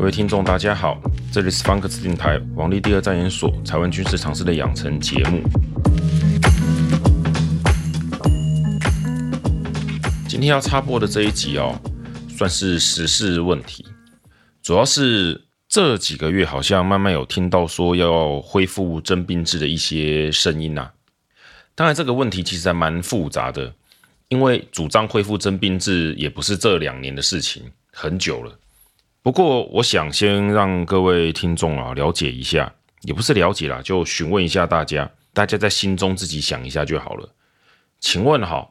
各位听众，大家好，这里是方格子电台王立第二战研所台湾军事常识的养成节目。今天要插播的这一集哦，算是时事问题，主要是这几个月好像慢慢有听到说要恢复征兵制的一些声音呐、啊。当然，这个问题其实还蛮复杂的，因为主张恢复征兵制也不是这两年的事情，很久了。不过，我想先让各位听众啊了解一下，也不是了解啦，就询问一下大家，大家在心中自己想一下就好了。请问哈，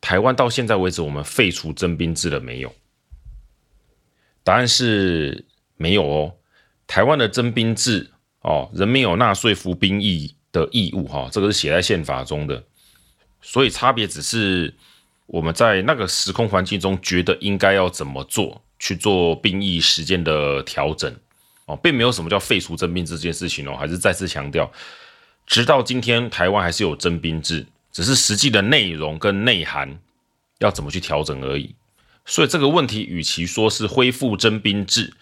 台湾到现在为止，我们废除征兵制了没有？答案是没有哦。台湾的征兵制哦，人民有纳税服兵役的义务哈，这个是写在宪法中的，所以差别只是我们在那个时空环境中觉得应该要怎么做。去做兵役时间的调整哦，并没有什么叫废除征兵制这件事情哦，还是再次强调，直到今天台湾还是有征兵制，只是实际的内容跟内涵要怎么去调整而已。所以这个问题，与其说是恢复征兵制，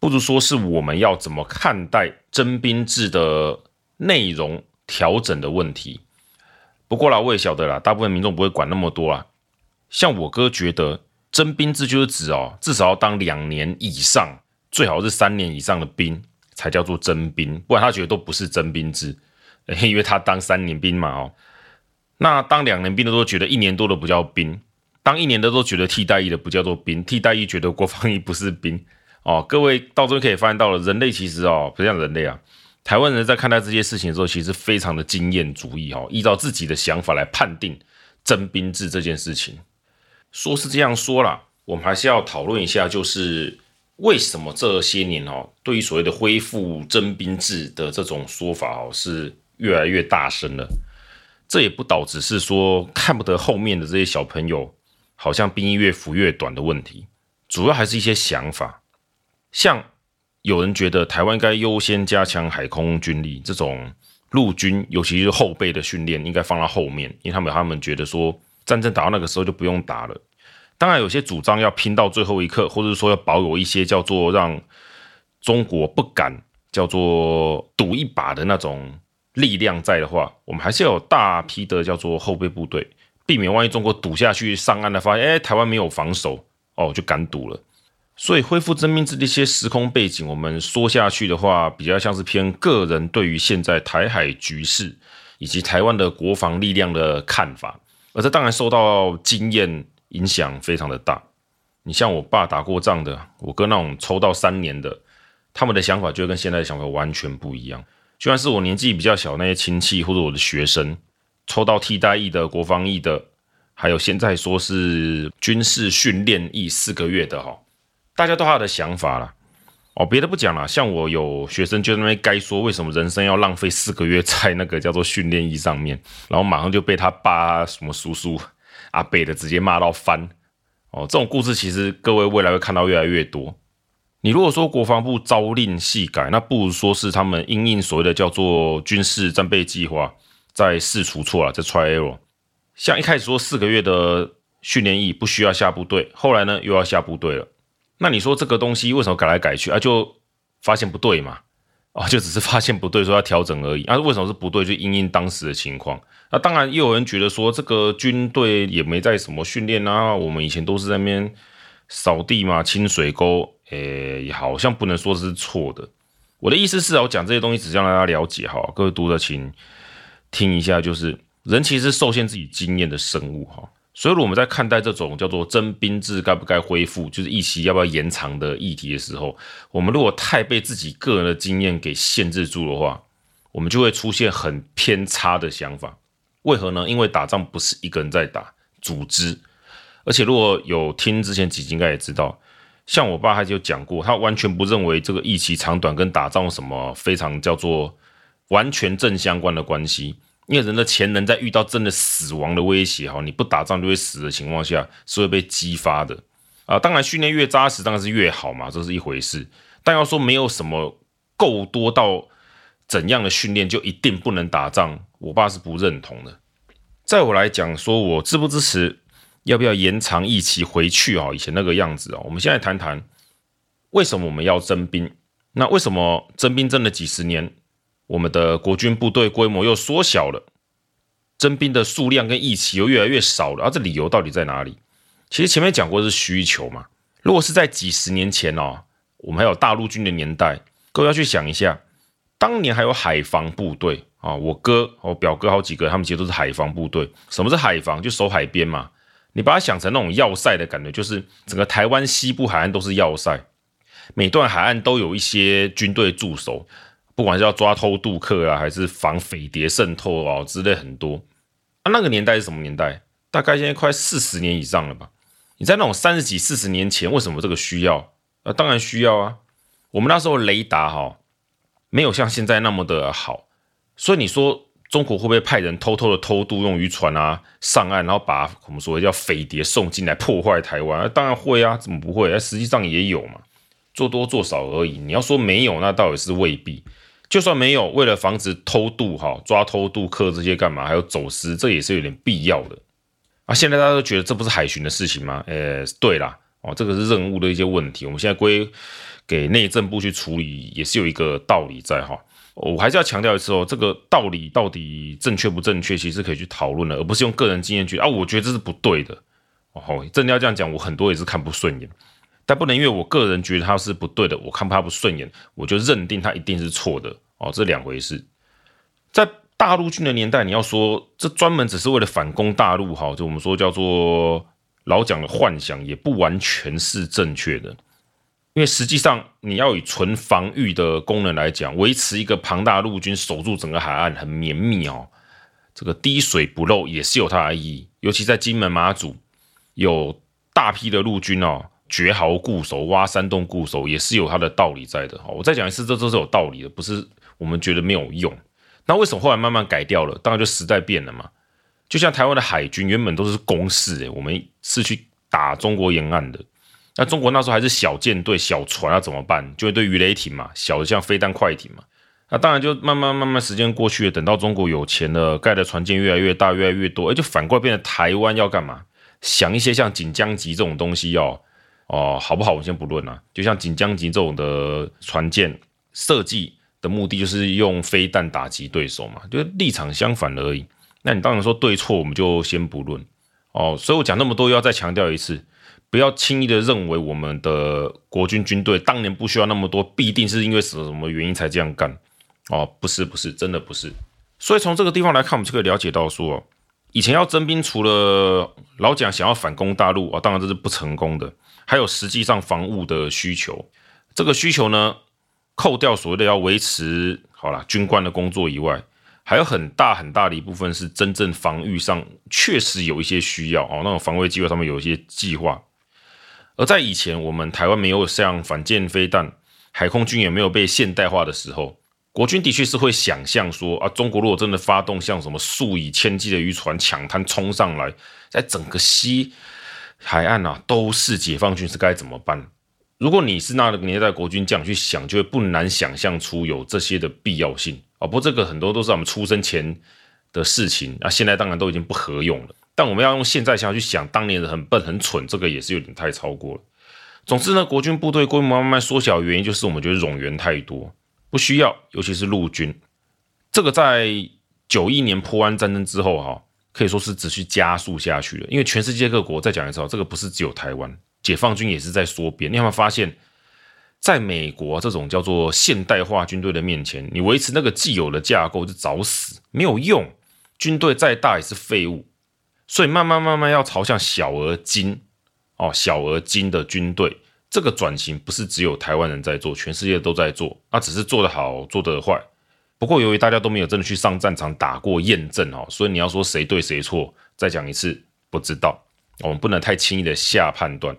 不如说是我们要怎么看待征兵制的内容调整的问题。不过啦，我也晓得啦，大部分民众不会管那么多啊。像我哥觉得。征兵制就是指哦，至少要当两年以上，最好是三年以上的兵才叫做征兵，不然他觉得都不是征兵制，因为他当三年兵嘛哦。那当两年兵的都觉得一年多的不叫兵，当一年的都觉得替代役的不叫做兵，替代役觉得国防役不是兵哦。各位到这边可以发现到了，人类其实哦，不像人类啊，台湾人在看待这些事情的时候，其实非常的经验主义哦，依照自己的想法来判定征兵制这件事情。说是这样说啦，我们还是要讨论一下，就是为什么这些年哦，对于所谓的恢复征兵制的这种说法哦，是越来越大声了。这也不导致是说看不得后面的这些小朋友，好像兵役越服越短的问题，主要还是一些想法。像有人觉得台湾该优先加强海空军力，这种陆军尤其是后备的训练应该放到后面，因为他们他们觉得说。战争打到那个时候就不用打了。当然，有些主张要拼到最后一刻，或者说要保有一些叫做让中国不敢叫做赌一把的那种力量在的话，我们还是要有大批的叫做后备部队，避免万一中国赌下去上岸了，发现哎台湾没有防守哦，就敢赌了。所以恢复征兵制的一些时空背景，我们说下去的话，比较像是偏个人对于现在台海局势以及台湾的国防力量的看法。而这当然受到经验影响非常的大。你像我爸打过仗的，我哥那种抽到三年的，他们的想法就跟现在的想法完全不一样。就算是我年纪比较小那些亲戚或者我的学生，抽到替代役的、国防役的，还有现在说是军事训练役四个月的哈，大家都有他的想法啦。哦，别的不讲了，像我有学生就认为该说为什么人生要浪费四个月在那个叫做训练役上面，然后马上就被他爸什么叔叔阿北的直接骂到翻。哦，这种故事其实各位未来会看到越来越多。你如果说国防部朝令夕改，那不如说是他们因应所谓的叫做军事战备计划在试出错了，在 try error。像一开始说四个月的训练役不需要下部队，后来呢又要下部队了。那你说这个东西为什么改来改去啊？就发现不对嘛，啊，就只是发现不对，说要调整而已。啊，为什么是不对？就因应当时的情况。那当然，又有人觉得说这个军队也没在什么训练啊，我们以前都是在那边扫地嘛，清水沟，诶，好像不能说是错的。我的意思是啊，我讲这些东西只是让大家了解哈，各位读者请听一下，就是人其实受限自己经验的生物哈。所以，我们在看待这种叫做征兵制该不该恢复，就是役期要不要延长的议题的时候，我们如果太被自己个人的经验给限制住的话，我们就会出现很偏差的想法。为何呢？因为打仗不是一个人在打，组织。而且，如果有听之前几集应该也知道，像我爸他就讲过，他完全不认为这个役期长短跟打仗什么非常叫做完全正相关的关系。因为人的潜能在遇到真的死亡的威胁哈，你不打仗就会死的情况下，是会被激发的啊。当然，训练越扎实当然是越好嘛，这是一回事。但要说没有什么够多到怎样的训练就一定不能打仗，我爸是不认同的。在我来讲，说我支不支持，要不要延长役期回去啊？以前那个样子啊，我们现在谈谈为什么我们要征兵？那为什么征兵征了几十年，我们的国军部队规模又缩小了，征兵的数量跟役期又越来越少了？啊，这理由到底在哪里？其实前面讲过是需求嘛。如果是在几十年前哦，我们还有大陆军的年代，各位要去想一下，当年还有海防部队啊，我哥、我表哥好几个，他们其实都是海防部队。什么是海防？就守海边嘛。你把它想成那种要塞的感觉，就是整个台湾西部海岸都是要塞，每段海岸都有一些军队驻守，不管是要抓偷渡客啊，还是防匪谍渗透啊之类很多。啊，那个年代是什么年代？大概现在快四十年以上了吧？你在那种三十几、四十年前，为什么这个需要？啊，当然需要啊。我们那时候雷达哈，没有像现在那么的好，所以你说。中国会不会派人偷偷的偷渡用渔船啊上岸，然后把我们所谓叫匪谍送进来破坏台湾？啊，当然会啊，怎么不会？啊，实际上也有嘛，做多做少而已。你要说没有，那倒也是未必。就算没有，为了防止偷渡哈，抓偷渡客这些干嘛？还有走私，这也是有点必要的。啊，现在大家都觉得这不是海巡的事情吗？呃，对啦，哦，这个是任务的一些问题，我们现在归给内政部去处理，也是有一个道理在哈。我还是要强调一次哦，这个道理到底正确不正确，其实可以去讨论的，而不是用个人经验去啊。我觉得这是不对的哦。真的要这样讲，我很多也是看不顺眼，但不能因为我个人觉得他是不对的，我看他不顺眼，我就认定他一定是错的哦。这两回事。在大陆军的年代，你要说这专门只是为了反攻大陆，哈，就我们说叫做老蒋的幻想，也不完全是正确的。因为实际上，你要以纯防御的功能来讲，维持一个庞大陆军守住整个海岸很绵密哦，这个滴水不漏也是有它的意义。尤其在金门马祖，有大批的陆军哦，绝壕固守、挖山洞固守，也是有它的道理在的。我再讲一次，这都是有道理的，不是我们觉得没有用。那为什么后来慢慢改掉了？当然就时代变了嘛。就像台湾的海军原本都是攻势，诶，我们是去打中国沿岸的。那中国那时候还是小舰队、小船，要怎么办？就一堆鱼雷艇嘛，小的像飞弹快艇嘛。那当然就慢慢慢慢时间过去了，等到中国有钱了，盖的船舰越来越大、越来越多，哎，就反过来变成台湾要干嘛？想一些像锦江级这种东西要哦，好不好？我们先不论啊。就像锦江级这种的船舰设计的目的，就是用飞弹打击对手嘛，就是立场相反而已。那你当然说对错，我们就先不论哦。所以我讲那么多，要再强调一次。不要轻易的认为我们的国军军队当年不需要那么多，必定是因为什么什么原因才这样干哦？不是不是，真的不是。所以从这个地方来看，我们就可以了解到说，以前要征兵，除了老蒋想要反攻大陆啊，当然这是不成功的，还有实际上防务的需求。这个需求呢，扣掉所谓的要维持好了军官的工作以外，还有很大很大的一部分是真正防御上确实有一些需要哦，那种防卫计划上面有一些计划。而在以前，我们台湾没有像反舰飞弹，海空军也没有被现代化的时候，国军的确是会想象说啊，中国如果真的发动像什么数以千计的渔船抢滩冲上来，在整个西海岸啊都是解放军，是该怎么办？如果你是那个年代国军这样去想，就会不难想象出有这些的必要性啊。不过这个很多都是我们出生前的事情啊，现在当然都已经不合用了。但我们要用现在想去想，当年的很笨很蠢，这个也是有点太超过了。总之呢，国军部队规模慢慢缩小，原因就是我们觉得冗员太多，不需要，尤其是陆军。这个在九一年破湾战争之后，哈，可以说是持续加速下去了。因为全世界各国再讲一次，这个不是只有台湾，解放军也是在缩编。你有没有发现，在美国这种叫做现代化军队的面前，你维持那个既有的架构就找死，没有用。军队再大也是废物。所以慢慢慢慢要朝向小而精，哦，小而精的军队，这个转型不是只有台湾人在做，全世界都在做，那只是做得好，做得坏。不过由于大家都没有真的去上战场打过验证哦，所以你要说谁对谁错，再讲一次，不知道。我们不能太轻易的下判断。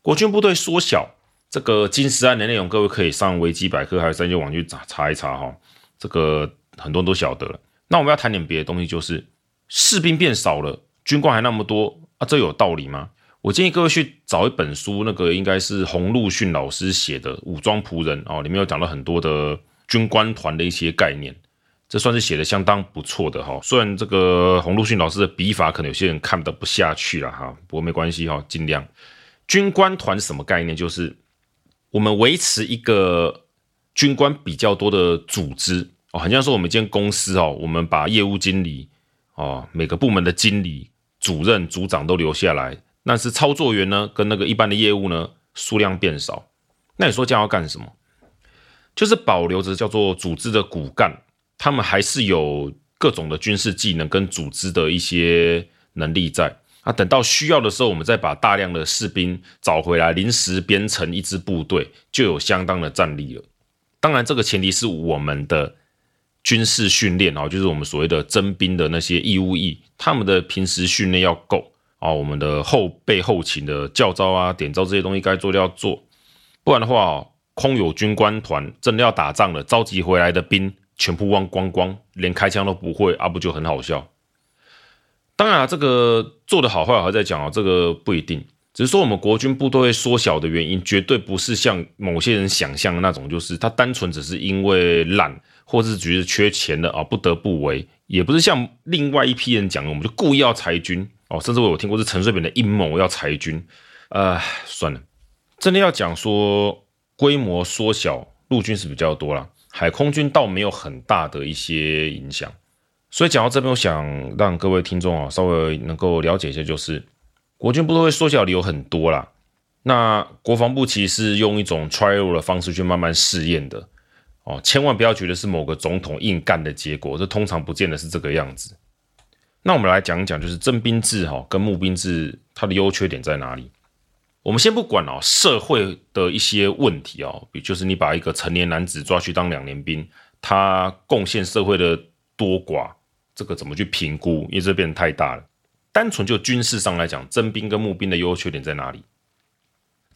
国军部队缩小，这个金石案的内容，各位可以上维基百科还有三军网去查查一查哈，这个很多人都晓得了。那我们要谈点别的东西，就是。士兵变少了，军官还那么多啊，这有道理吗？我建议各位去找一本书，那个应该是洪陆训老师写的《武装仆人》哦，里面有讲到很多的军官团的一些概念，这算是写的相当不错的哈。虽然这个洪陆训老师的笔法可能有些人看得不下去了哈，不过没关系哈，尽量。军官团什么概念？就是我们维持一个军官比较多的组织哦，很像说我们一间公司哦，我们把业务经理哦，每个部门的经理、主任、组长都留下来，但是操作员呢，跟那个一般的业务呢，数量变少。那你说这样要干什么？就是保留着叫做组织的骨干，他们还是有各种的军事技能跟组织的一些能力在。啊，等到需要的时候，我们再把大量的士兵找回来，临时编成一支部队，就有相当的战力了。当然，这个前提是我们的军事训练啊，就是我们所谓的征兵的那些义务役，他们的平时训练要够啊。我们的后备后勤的教招啊、点招这些东西该做的要做，不然的话，空有军官团，真的要打仗了，召集回来的兵全部忘光光，连开枪都不会，啊，不就很好笑？当然啊，这个做得好坏还在讲哦，这个不一定。只是说我们国军部队会缩小的原因，绝对不是像某些人想象的那种，就是他单纯只是因为懒，或是觉得缺钱了啊，不得不为。也不是像另外一批人讲的，我们就故意要裁军哦，甚至我有听过是陈水扁的阴谋要裁军。呃，算了，真的要讲说规模缩小，陆军是比较多啦，海空军倒没有很大的一些影响。所以讲到这边，我想让各位听众啊稍微能够了解一下，就是国军部队缩小的理由很多啦。那国防部其实是用一种 trial 的方式去慢慢试验的哦，千万不要觉得是某个总统硬干的结果，这通常不见得是这个样子。那我们来讲一讲，就是征兵制哈跟募兵制它的优缺点在哪里？我们先不管哦社会的一些问题哦，比如就是你把一个成年男子抓去当两年兵，他贡献社会的多寡。这个怎么去评估？因为这变得太大了。单纯就军事上来讲，征兵跟募兵的优缺点在哪里？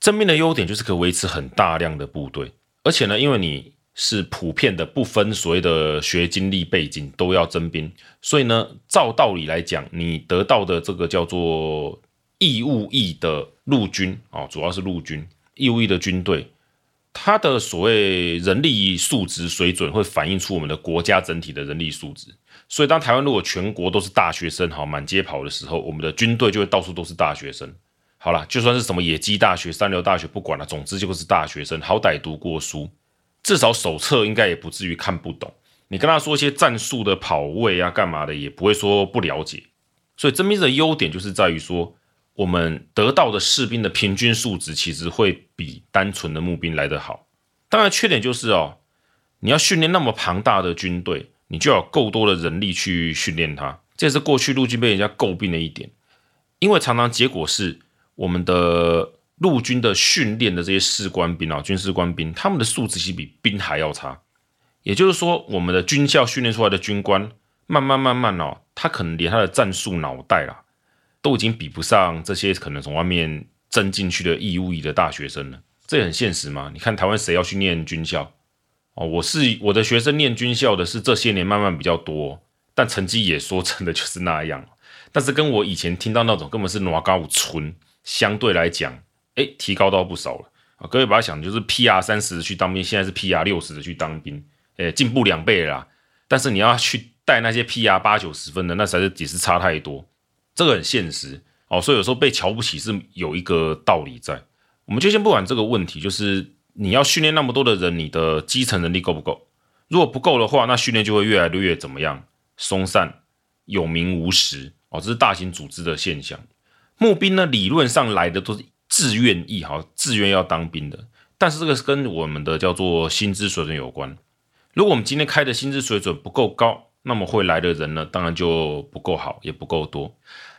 征兵的优点就是可以维持很大量的部队，而且呢，因为你是普遍的，不分所谓的学经历背景都要征兵，所以呢，照道理来讲，你得到的这个叫做义务役的陆军啊，主要是陆军义务役的军队，它的所谓人力素质水准会反映出我们的国家整体的人力素质。所以，当台湾如果全国都是大学生，好满街跑的时候，我们的军队就会到处都是大学生。好了，就算是什么野鸡大学、三流大学，不管了，总之就是大学生，好歹读过书，至少手册应该也不至于看不懂。你跟他说一些战术的跑位啊、干嘛的，也不会说不了解。所以，征兵的优点就是在于说，我们得到的士兵的平均素质其实会比单纯的募兵来得好。当然，缺点就是哦，你要训练那么庞大的军队。你就要有够多的人力去训练他，这也是过去陆军被人家诟病的一点，因为常常结果是我们的陆军的训练的这些士官兵啊，军事官兵，他们的素质其实比兵还要差。也就是说，我们的军校训练出来的军官，慢慢慢慢哦，他可能连他的战术脑袋啦，都已经比不上这些可能从外面征进去的义务役的大学生了。这也很现实嘛？你看台湾谁要去念军校？哦，我是我的学生念军校的是这些年慢慢比较多，但成绩也说真的就是那样。但是跟我以前听到那种根本是拿高村，相对来讲，哎，提高到不少了啊！各位把它想，就是 PR 三十去当兵，现在是 PR 六十的去当兵，哎，进步两倍啦。但是你要去带那些 PR 八九十分的，那才是也是差太多，这个很现实哦。所以有时候被瞧不起是有一个道理在。我们就先不管这个问题，就是。你要训练那么多的人，你的基层能力够不够？如果不够的话，那训练就会越来越怎么样？松散、有名无实哦，这是大型组织的现象。募兵呢，理论上来的都是自愿意，哈，自愿要当兵的。但是这个是跟我们的叫做薪资水准有关。如果我们今天开的薪资水准不够高，那么会来的人呢，当然就不够好，也不够多。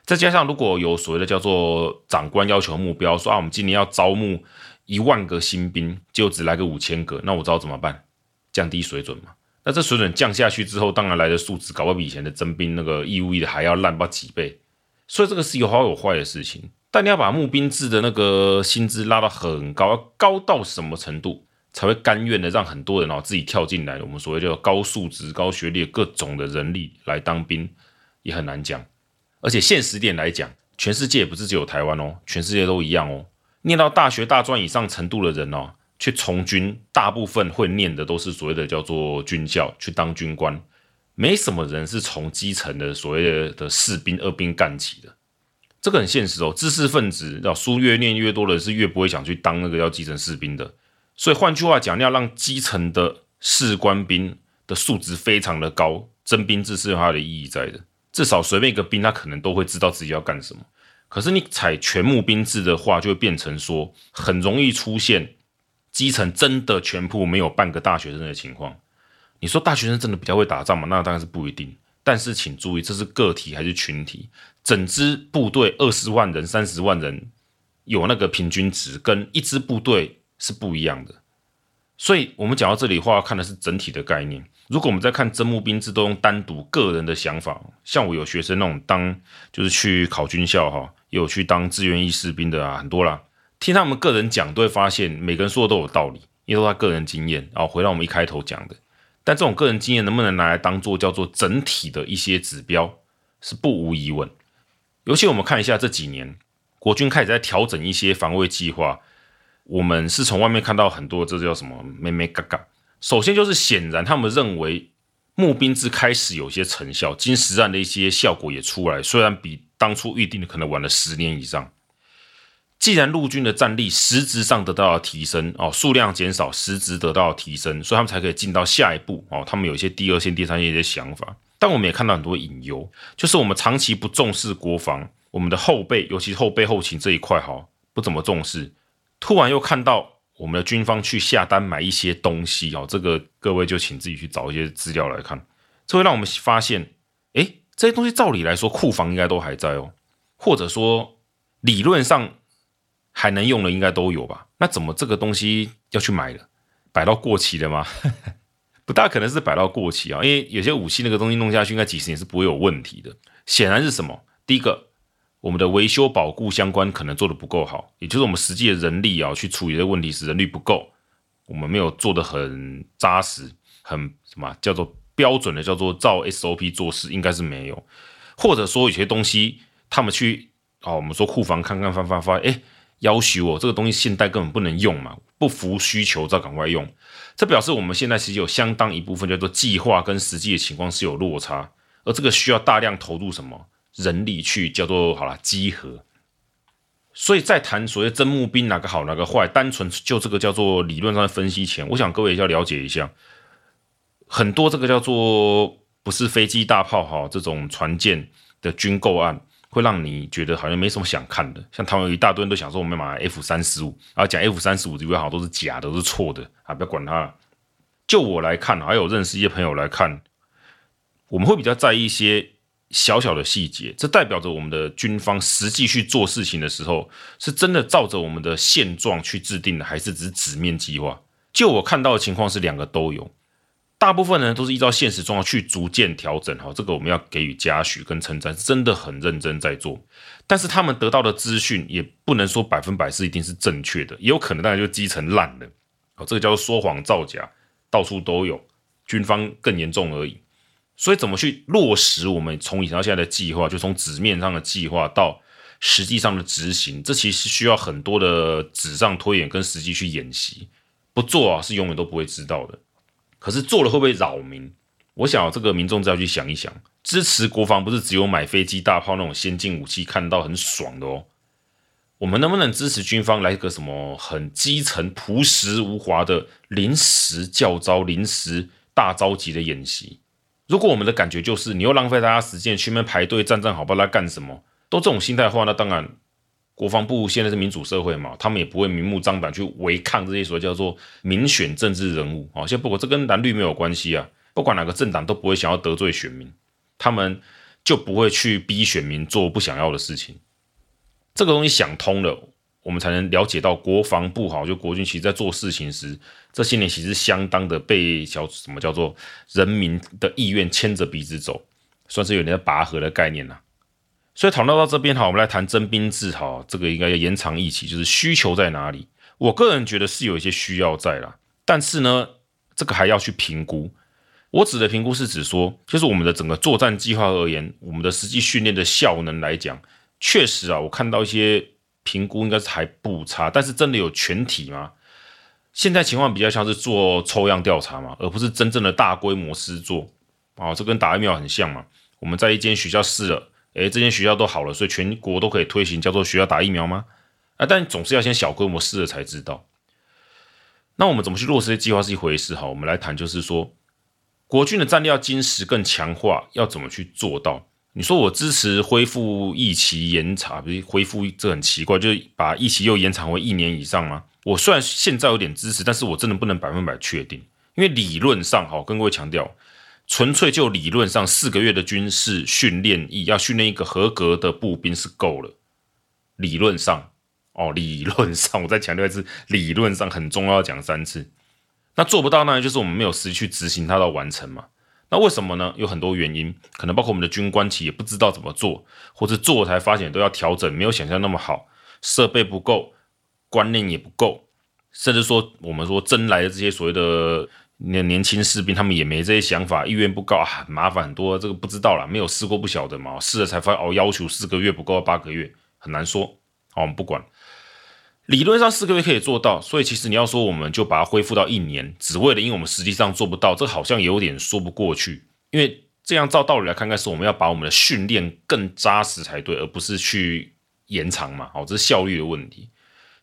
再加上如果有所谓的叫做长官要求目标，说啊，我们今年要招募。一万个新兵就只来个五千个，那我知道怎么办？降低水准嘛。那这水准降下去之后，当然来的素质搞不好比以前的征兵那个义务役的还要烂不几倍。所以这个是有好有坏的事情。但你要把募兵制的那个薪资拉到很高，要高到什么程度才会甘愿的让很多人哦自己跳进来？我们所谓叫高素质、高学历各种的人力来当兵，也很难讲。而且现实点来讲，全世界也不是只有台湾哦，全世界都一样哦。念到大学大专以上程度的人哦，去从军，大部分会念的都是所谓的叫做军校，去当军官，没什么人是从基层的所谓的士兵、二兵干起的。这个很现实哦，知识分子，要书越念越多的是越不会想去当那个要基层士兵的，所以换句话讲，你要让基层的士官兵的素质非常的高，征兵制是有它的意义在的。至少随便一个兵，他可能都会知道自己要干什么。可是你采全募兵制的话，就会变成说，很容易出现基层真的全部没有半个大学生的情况。你说大学生真的比较会打仗吗？那当然是不一定。但是请注意，这是个体还是群体？整支部队二十万人、三十万人，有那个平均值，跟一支部队是不一样的。所以，我们讲到这里话，看的是整体的概念。如果我们在看征募兵制，都用单独个人的想法，像我有学生那种当就是去考军校哈，有去当志愿役士兵的啊，很多啦。听他们个人讲，都会发现每个人说的都有道理，因为都他个人经验啊。回到我们一开头讲的。但这种个人经验能不能拿来当做叫做整体的一些指标，是不无疑问。尤其我们看一下这几年，国军开始在调整一些防卫计划，我们是从外面看到很多这叫什么“眉眉角角”。首先就是显然他们认为募兵制开始有些成效，经实战的一些效果也出来，虽然比当初预定的可能晚了十年以上。既然陆军的战力实质上得到了提升哦，数量减少，实质得到了提升，所以他们才可以进到下一步哦。他们有一些第二线、第三线一些想法，但我们也看到很多隐忧，就是我们长期不重视国防，我们的后备，尤其是后备后勤这一块哈，不怎么重视。突然又看到我们的军方去下单买一些东西哦，这个各位就请自己去找一些资料来看，这会让我们发现，诶，这些东西照理来说库房应该都还在哦，或者说理论上。还能用的应该都有吧？那怎么这个东西要去买了？摆到过期了吗？不大可能是摆到过期啊，因为有些武器那个东西弄下去，应该几十年是不会有问题的。显然是什么？第一个，我们的维修保固相关可能做得不够好，也就是我们实际的人力啊去处理的问题是人力不够，我们没有做得很扎实，很什么叫做标准的叫做照 SOP 做事，应该是没有。或者说有些东西他们去哦，我们说库房看看翻翻翻，哎。要求我这个东西现代根本不能用嘛，不符需求，再赶快用。这表示我们现在其实有相当一部分叫做计划跟实际的情况是有落差，而这个需要大量投入什么人力去叫做好了集合。所以在谈所谓真募兵哪个好哪个坏，单纯就这个叫做理论上的分析前，我想各位要了解一下，很多这个叫做不是飞机大炮哈这种船舰的军购案。会让你觉得好像没什么想看的，像他们有一大堆人都想说我们买 F 三十五，然后讲 F 三十五这边好像都是假的，都是错的啊！不要管它。就我来看，还有认识一些朋友来看，我们会比较在意一些小小的细节，这代表着我们的军方实际去做事情的时候，是真的照着我们的现状去制定的，还是只是纸面计划？就我看到的情况是两个都有。大部分人都是依照现实状况去逐渐调整，哈，这个我们要给予嘉许跟称赞，真的很认真在做。但是他们得到的资讯也不能说百分百是一定是正确的，也有可能当然就基层烂了，哦，这个叫做说谎造假，到处都有，军方更严重而已。所以怎么去落实我们从以前到现在的计划，就从纸面上的计划到实际上的执行，这其实需要很多的纸上推演跟实际去演习，不做啊是永远都不会知道的。可是做了会不会扰民？我想这个民众再要去想一想。支持国防不是只有买飞机、大炮那种先进武器看到很爽的哦。我们能不能支持军方来一个什么很基层、朴实无华的临时教招、临时大召集的演习？如果我们的感觉就是你又浪费大家时间去那边排队站站好，不知道干什么？都这种心态的话，那当然。国防部现在是民主社会嘛，他们也不会明目张胆去违抗这些所谓叫做民选政治人物啊。现在不过这跟蓝绿没有关系啊，不管哪个政党都不会想要得罪选民，他们就不会去逼选民做不想要的事情。这个东西想通了，我们才能了解到国防部好，就国军其实在做事情时，这些年其实相当的被叫什么叫做人民的意愿牵着鼻子走，算是有点拔河的概念呐。所以讨论到这边哈，我们来谈征兵制哈，这个应该要延长一起，就是需求在哪里？我个人觉得是有一些需要在啦，但是呢，这个还要去评估。我指的评估是指说，就是我们的整个作战计划而言，我们的实际训练的效能来讲，确实啊，我看到一些评估应该是还不差，但是真的有全体吗？现在情况比较像是做抽样调查嘛，而不是真正的大规模施做啊，这跟打疫苗很像嘛。我们在一间学校试了。诶，这间学校都好了，所以全国都可以推行叫做学校打疫苗吗？啊，但总是要先小规模试了才知道。那我们怎么去落实这计划是一回事哈，我们来谈，就是说国军的战力要精实更强化，要怎么去做到？你说我支持恢复役期延长，不是恢复这很奇怪，就是把役期又延长为一年以上吗？我虽然现在有点支持，但是我真的不能百分百确定，因为理论上哈，跟各位强调，纯粹就理论上四个月的军事训练役要训练一个合格的步兵是够了，理论上。哦，理论上，我再强调一次，理论上很重要，要讲三次。那做不到，那就是我们没有实际去执行它到完成嘛。那为什么呢？有很多原因，可能包括我们的军官其实也不知道怎么做，或者做才发现都要调整，没有想象那么好，设备不够，观念也不够，甚至说我们说征来的这些所谓的年年轻士兵，他们也没这些想法，意愿不高，很麻烦很多，这个不知道啦，没有试过不晓得嘛，试了才发现哦，要求四个月不够，八个月很难说。好，我们不管。理论上四个月可以做到，所以其实你要说我们就把它恢复到一年，只为了因为我们实际上做不到，这好像也有点说不过去。因为这样照道理来看，应该是我们要把我们的训练更扎实才对，而不是去延长嘛。好，这是效率的问题。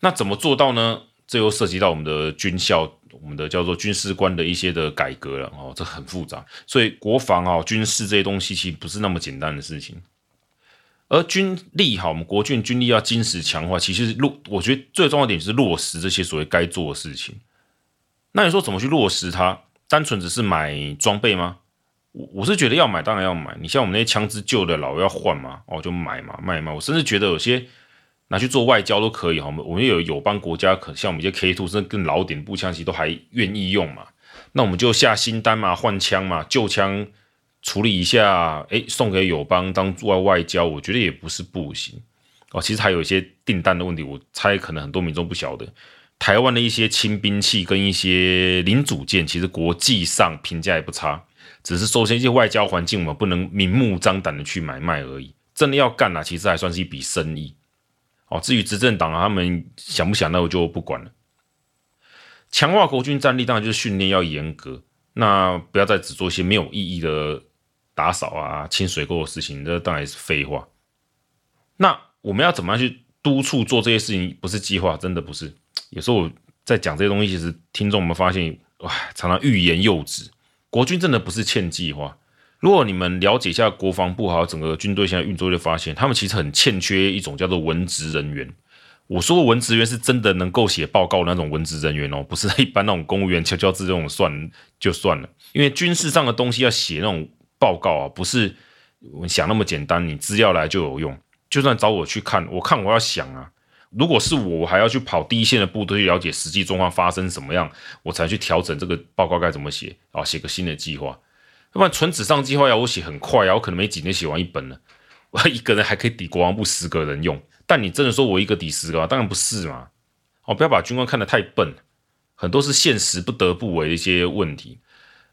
那怎么做到呢？这又涉及到我们的军校，我们的叫做军事官的一些的改革了。哦，这很复杂，所以国防啊、军事这些东西其实不是那么简单的事情。而军力好，我们国军军力要精实强化，其实落，我觉得最重要的点就是落实这些所谓该做的事情。那你说怎么去落实它？单纯只是买装备吗？我我是觉得要买，当然要买。你像我们那些枪支旧的老要换嘛，哦就买嘛，卖嘛。我甚至觉得有些拿去做外交都可以哈。我们我们有友邦国家，可像我们一些 K two 甚至更老点步枪，其实都还愿意用嘛。那我们就下新单嘛，换枪嘛，旧枪。处理一下，哎，送给友邦当外外交，我觉得也不是不行哦。其实还有一些订单的问题，我猜可能很多民众不晓得。台湾的一些轻兵器跟一些零组件，其实国际上评价也不差，只是受限一些外交环境，我们不能明目张胆的去买卖而已。真的要干啊，其实还算是一笔生意哦。至于执政党啊，他们想不想，那我就不管了。强化国军战力，当然就是训练要严格，那不要再只做一些没有意义的。打扫啊，清水沟的事情，这当然是废话。那我们要怎么样去督促做这些事情？不是计划，真的不是。有时候我在讲这些东西，其实听众们发现，哇，常常欲言又止。国军真的不是欠计划。如果你们了解一下国防部还有整个军队现在运作，就发现他们其实很欠缺一种叫做文职人员。我说的文职员是真的能够写报告那种文职人员哦，不是一般那种公务员敲敲字这种算就算了。因为军事上的东西要写那种。报告啊，不是我想那么简单，你资料来就有用。就算找我去看，我看我要想啊，如果是我，我还要去跑第一线的部队去了解实际状况发生什么样，我才去调整这个报告该怎么写啊，写个新的计划。要不然纯纸上计划要我写很快啊，我可能没几天写完一本了。我 一个人还可以抵国防部十个人用，但你真的说我一个抵十个，当然不是嘛。哦，不要把军官看得太笨，很多是现实不得不为的一些问题。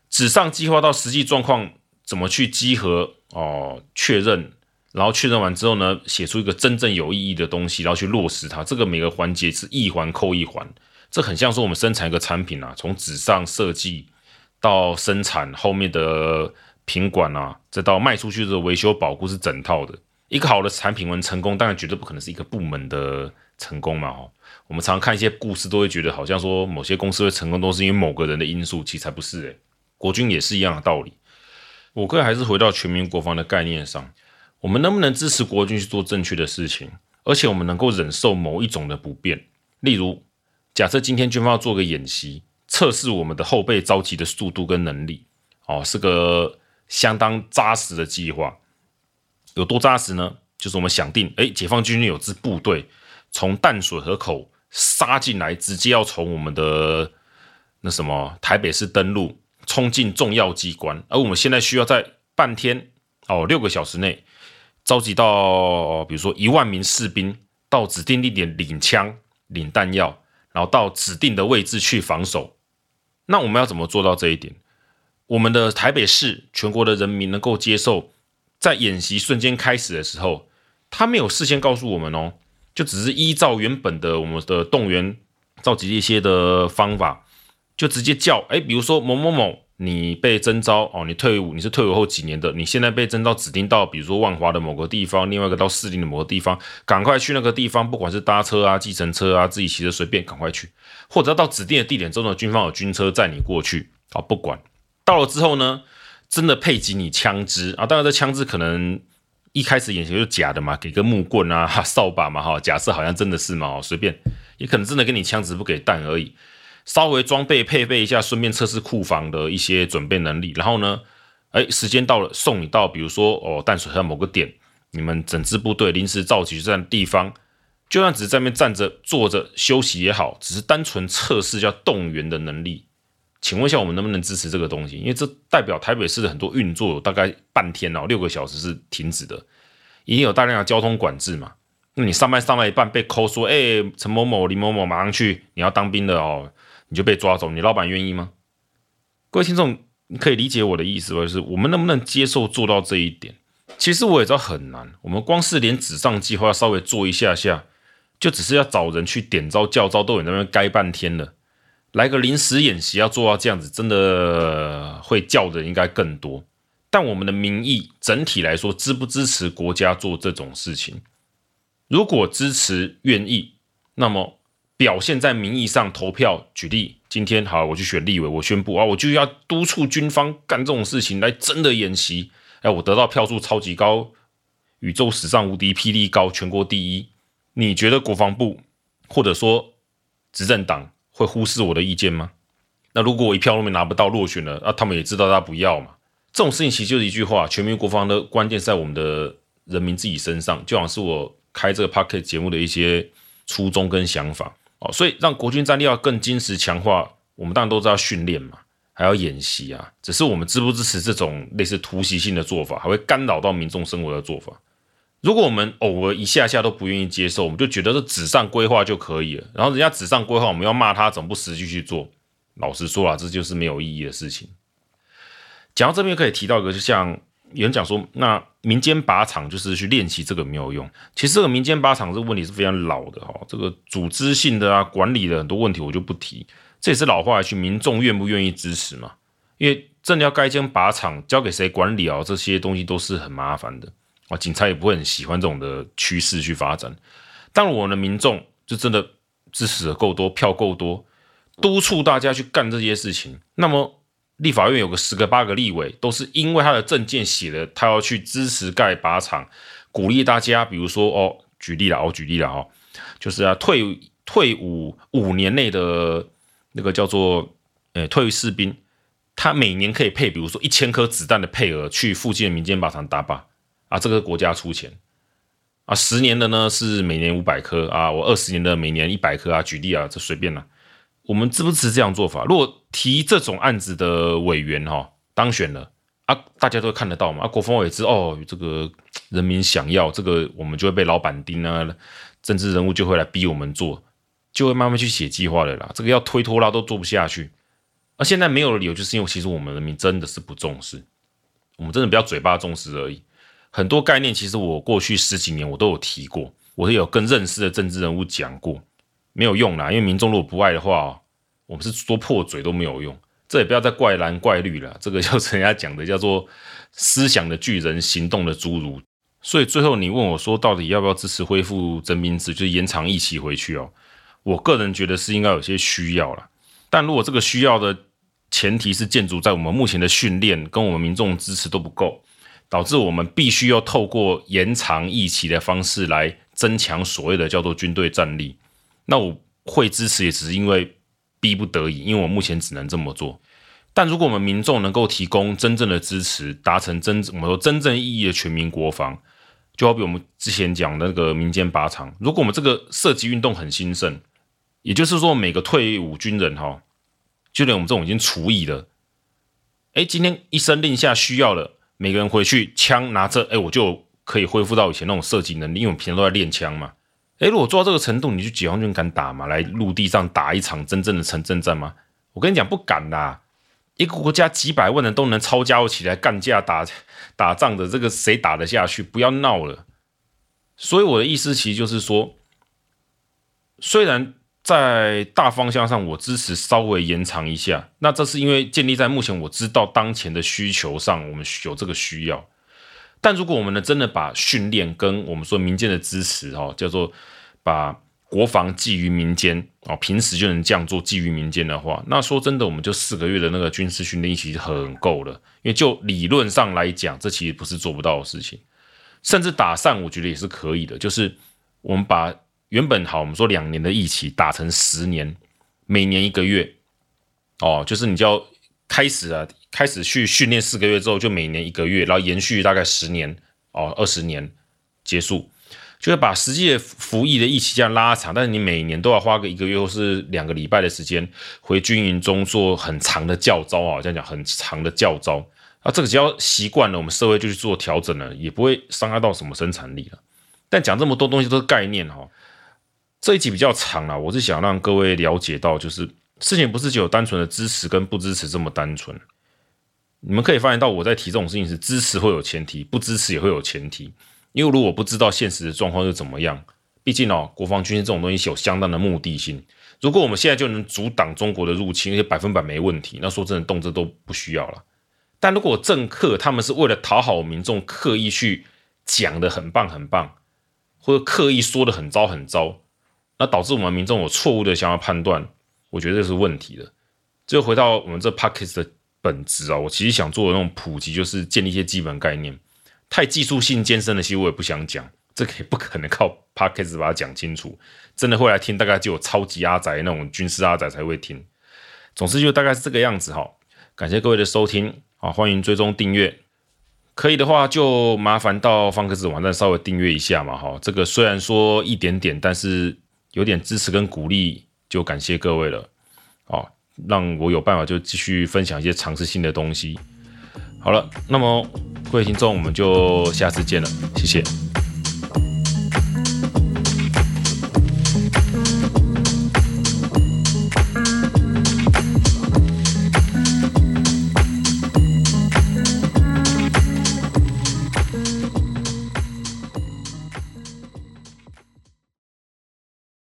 纸上计划到实际状况。怎么去集合哦？确认，然后确认完之后呢，写出一个真正有意义的东西，然后去落实它。这个每个环节是一环扣一环，这很像说我们生产一个产品啊，从纸上设计到生产后面的品管啊，再到卖出去的维修保护是整套的。一个好的产品能成功，当然绝对不可能是一个部门的成功嘛。哦，我们常看一些故事，都会觉得好像说某些公司会成功，都是因为某个人的因素，其实才不是诶。国军也是一样的道理。我个人还是回到全民国防的概念上，我们能不能支持国军去做正确的事情，而且我们能够忍受某一种的不便？例如，假设今天军方要做个演习，测试我们的后备召集的速度跟能力，哦，是个相当扎实的计划。有多扎实呢？就是我们想定，哎，解放军有支部队从淡水河口杀进来，直接要从我们的那什么台北市登陆。冲进重要机关，而我们现在需要在半天哦，六个小时内召集到，比如说一万名士兵到指定地点领枪、领弹药，然后到指定的位置去防守。那我们要怎么做到这一点？我们的台北市全国的人民能够接受，在演习瞬间开始的时候，他没有事先告诉我们哦，就只是依照原本的我们的动员召集一些的方法。就直接叫，哎，比如说某某某你被征召哦，你退伍，你是退伍后几年的，你现在被征召指定到，比如说万华的某个地方，另外一个到士林的某个地方，赶快去那个地方，不管是搭车啊、计程车啊、自己骑车随便，赶快去，或者到指定的地点之后呢，军方有军车载你过去，好，不管到了之后呢，真的配给你枪支啊，当然这枪支可能一开始眼前就假的嘛，给个木棍啊、扫把嘛，哈，假设好像真的是嘛，随便，也可能真的给你枪支不给弹而已。稍微装备配备一下，顺便测试库房的一些准备能力。然后呢，哎，时间到了，送你到比如说哦淡水河某个点，你们整支部队临时召集在地方，就算只是在那边站着、坐着休息也好，只是单纯测试叫动员的能力。请问一下，我们能不能支持这个东西？因为这代表台北市的很多运作有大概半天哦，六个小时是停止的，一定有大量的交通管制嘛。那你上班上到一半被扣说，哎，陈某某、李某某马上去，你要当兵的哦。你就被抓走，你老板愿意吗？各位听众，你可以理解我的意思吧，就是我们能不能接受做到这一点？其实我也知道很难。我们光是连纸上计划要稍微做一下下，就只是要找人去点招叫招，都有那边该半天了。来个临时演习要做到这样子，真的会叫的应该更多。但我们的民意整体来说，支不支持国家做这种事情？如果支持、愿意，那么。表现在民意上投票，举例，今天好，我去选立委，我宣布啊，我就要督促军方干这种事情，来真的演习。哎，我得到票数超级高，宇宙史上无敌霹雳高，全国第一。你觉得国防部或者说执政党会忽视我的意见吗？那如果我一票都没拿不到，落选了，啊，他们也知道他不要嘛。这种事情其实就是一句话：全民国防的关键在我们的人民自己身上。就好像是我开这个 Podcast 节目的一些初衷跟想法。哦，所以让国军战力要更精实强化，我们当然都知道训练嘛，还要演习啊。只是我们支不支持这种类似突袭性的做法，还会干扰到民众生活的做法。如果我们偶尔一下下都不愿意接受，我们就觉得是纸上规划就可以了。然后人家纸上规划，我们要骂他，怎么不实际去做？老实说啊，这就是没有意义的事情。讲到这边可以提到一个，就像。有人讲说，那民间靶场就是去练习这个没有用。其实这个民间靶场这个问题是非常老的哈，这个组织性的啊、管理的很多问题我就不提。这也是老话一句，民众愿不愿意支持嘛？因为真的要盖一间靶场，交给谁管理啊？这些东西都是很麻烦的啊。警察也不会很喜欢这种的趋势去发展。但我们的民众就真的支持的够多，票够多，督促大家去干这些事情，那么。立法院有个十个八个立委，都是因为他的政见写的，他要去支持盖靶场，鼓励大家，比如说哦，举例了，我举例了哦，就是啊，退退伍五年内的那个叫做呃退役士兵，他每年可以配，比如说一千颗子弹的配额去附近的民间靶场打靶啊，这个国家出钱啊，十年的呢是每年五百颗啊，我二十年的每年一百颗啊，举例啊，这随便了。我们支不支持这样做法？如果提这种案子的委员哈当选了啊，大家都看得到嘛。啊，国风委也知哦，这个人民想要这个，我们就会被老板盯啊，政治人物就会来逼我们做，就会慢慢去写计划的啦。这个要推拖拉都做不下去。而现在没有的理由，就是因为其实我们人民真的是不重视，我们真的不要嘴巴重视而已。很多概念其实我过去十几年我都有提过，我也有跟认识的政治人物讲过。没有用啦，因为民众如果不爱的话，我们是说破嘴都没有用。这也不要再怪蓝怪绿了，这个就是人家讲的叫做思想的巨人，行动的侏儒。所以最后你问我说，到底要不要支持恢复征兵制，就是延长役期回去哦？我个人觉得是应该有些需要了。但如果这个需要的前提是建筑在我们目前的训练跟我们民众支持都不够，导致我们必须要透过延长役期的方式来增强所谓的叫做军队战力。那我会支持，也只是因为逼不得已，因为我目前只能这么做。但如果我们民众能够提供真正的支持，达成真我们说真正意义的全民国防，就好比我们之前讲的那个民间靶场，如果我们这个射击运动很兴盛，也就是说每个退伍军人哈，就连我们这种已经除役的，哎，今天一声令下需要了，每个人回去枪拿着，哎，我就可以恢复到以前那种射击能力，因为我们平常都在练枪嘛。诶，如果做到这个程度，你去解放军敢打吗？来陆地上打一场真正的城镇战吗？我跟你讲，不敢啦！一个国家几百万人都能抄家伙起来干架打打仗的，这个谁打得下去？不要闹了！所以我的意思其实就是说，虽然在大方向上，我支持稍微延长一下。那这是因为建立在目前我知道当前的需求上，我们有这个需要。但如果我们呢，真的把训练跟我们说民间的支持，哦，叫做把国防寄于民间，哦，平时就能这样做寄于民间的话，那说真的，我们就四个月的那个军事训练其实很够了。因为就理论上来讲，这其实不是做不到的事情。甚至打散，我觉得也是可以的，就是我们把。原本好，我们说两年的疫情打成十年，每年一个月，哦，就是你就要开始啊，开始去训练四个月之后，就每年一个月，然后延续大概十年，哦，二十年结束，就会把实际的服役的役期这样拉长，但是你每年都要花个一个月或是两个礼拜的时间回军营中做很长的教招啊，这样讲很长的教招，啊，这个只要习惯了，我们社会就去做调整了，也不会伤害到什么生产力了。但讲这么多东西都是概念哈。这一集比较长了，我是想让各位了解到，就是事情不是只有单纯的支持跟不支持这么单纯。你们可以发现到，我在提这种事情是支持会有前提，不支持也会有前提。因为如果不知道现实的状况是怎么样，毕竟哦，国防军事这种东西是有相当的目的性。如果我们现在就能阻挡中国的入侵，而且百分百没问题，那说真的，动辄都不需要了。但如果政客他们是为了讨好民众，刻意去讲的很棒很棒，或者刻意说的很糟很糟。那导致我们民众有错误的想要判断，我觉得这是问题的。就回到我们这 Podcast 的本质啊，我其实想做的那种普及，就是建立一些基本概念。太技术性艰深的，其实我也不想讲，这个也不可能靠 Podcast 把它讲清楚。真的会来听，大概就有超级阿宅那种军事阿宅才会听。总之就大概是这个样子哈。感谢各位的收听啊，欢迎追踪订阅。可以的话，就麻烦到方克斯网站稍微订阅一下嘛哈。这个虽然说一点点，但是。有点支持跟鼓励，就感谢各位了，哦，让我有办法就继续分享一些尝试性的东西。好了，那么各位听众，我们就下次见了，谢谢。